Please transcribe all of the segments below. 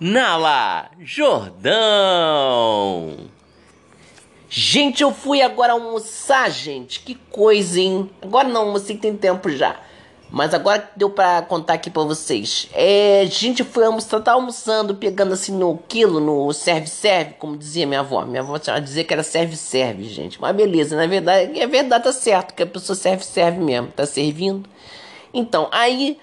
Nala Jordão. Gente, eu fui agora almoçar, gente. Que coisa, hein? Agora não almocei, tem tempo já. Mas agora deu pra contar aqui pra vocês. É, gente, foi almoçar, tá almoçando, pegando assim no quilo, no serve-serve, como dizia minha avó. Minha avó dizia que era serve-serve, gente. Mas beleza, na verdade, é verdade, tá certo, que a pessoa serve-serve mesmo, tá servindo. Então, aí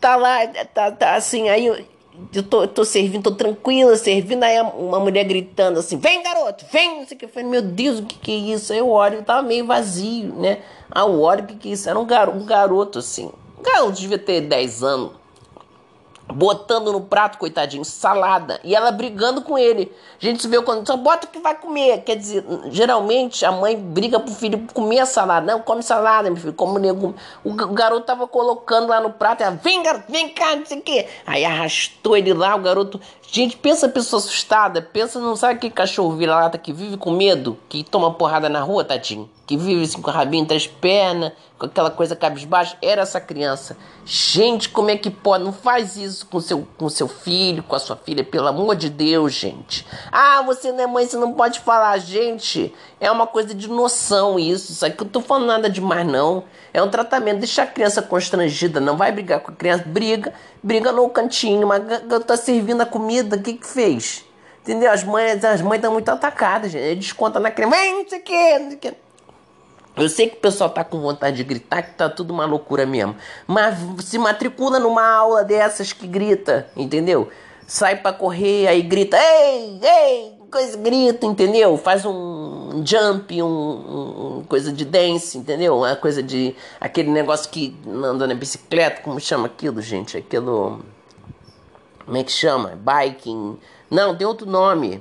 tá lá, tá, tá assim, aí eu tô, tô servindo, tô tranquila, servindo, aí uma mulher gritando assim, vem garoto, vem, não sei o que, eu falei, meu Deus, o que que é isso? Aí eu olho, tava meio vazio, né? Ah, eu olho, o que que é isso? Era um garoto, um garoto assim, um garoto devia ter 10 anos, botando no prato, coitadinho, salada, e ela brigando com ele. A gente se vê quando só bota o que vai comer. Quer dizer, geralmente a mãe briga pro filho comer a salada. Não, come salada, meu filho, como nego. O garoto tava colocando lá no prato, ela, vem, garoto, vem cá, não sei o quê. Aí arrastou ele lá, o garoto. Gente, pensa a pessoa assustada, pensa, não sabe que cachorro vira-lata que vive com medo, que toma porrada na rua, tadinho? Que vive assim com o rabinho entre as pernas, com aquela coisa cabisbaixo. Era essa criança. Gente, como é que pode? Não faz isso com seu, com seu filho, com a sua filha, pelo amor de Deus, gente. Ah, você não é mãe, você não pode falar. Gente, é uma coisa de noção isso. Isso aqui eu tô falando nada demais, não. É um tratamento. Deixa a criança constrangida. Não vai brigar com a criança. Briga, briga no cantinho. Mas tá servindo a comida, o que que fez? Entendeu? As mães as mães estão muito atacadas, gente. Desconta na criança. Vem, não sei o que, não sei o que. Eu sei que o pessoal tá com vontade de gritar, que tá tudo uma loucura mesmo. Mas se matricula numa aula dessas que grita, entendeu? sai para correr, aí grita, ei, ei, coisa, grita, entendeu? Faz um jump, um, um, coisa de dance, entendeu? Uma coisa de, aquele negócio que anda na bicicleta, como chama aquilo, gente? Aquilo, como é que chama? Biking, não, tem outro nome.